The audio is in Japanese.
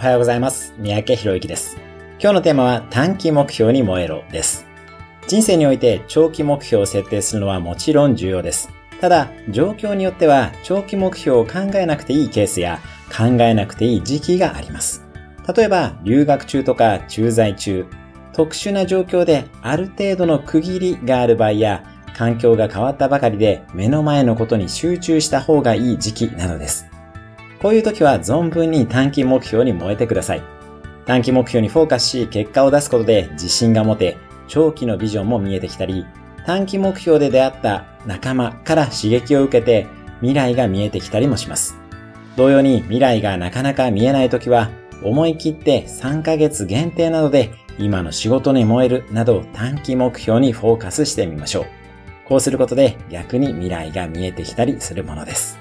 おはようございます。三宅博之です。今日のテーマは短期目標に燃えろです。人生において長期目標を設定するのはもちろん重要です。ただ、状況によっては長期目標を考えなくていいケースや考えなくていい時期があります。例えば、留学中とか駐在中、特殊な状況である程度の区切りがある場合や、環境が変わったばかりで目の前のことに集中した方がいい時期などです。こういう時は存分に短期目標に燃えてください。短期目標にフォーカスし結果を出すことで自信が持て、長期のビジョンも見えてきたり、短期目標で出会った仲間から刺激を受けて未来が見えてきたりもします。同様に未来がなかなか見えない時は思い切って3ヶ月限定などで今の仕事に燃えるなど短期目標にフォーカスしてみましょう。こうすることで逆に未来が見えてきたりするものです。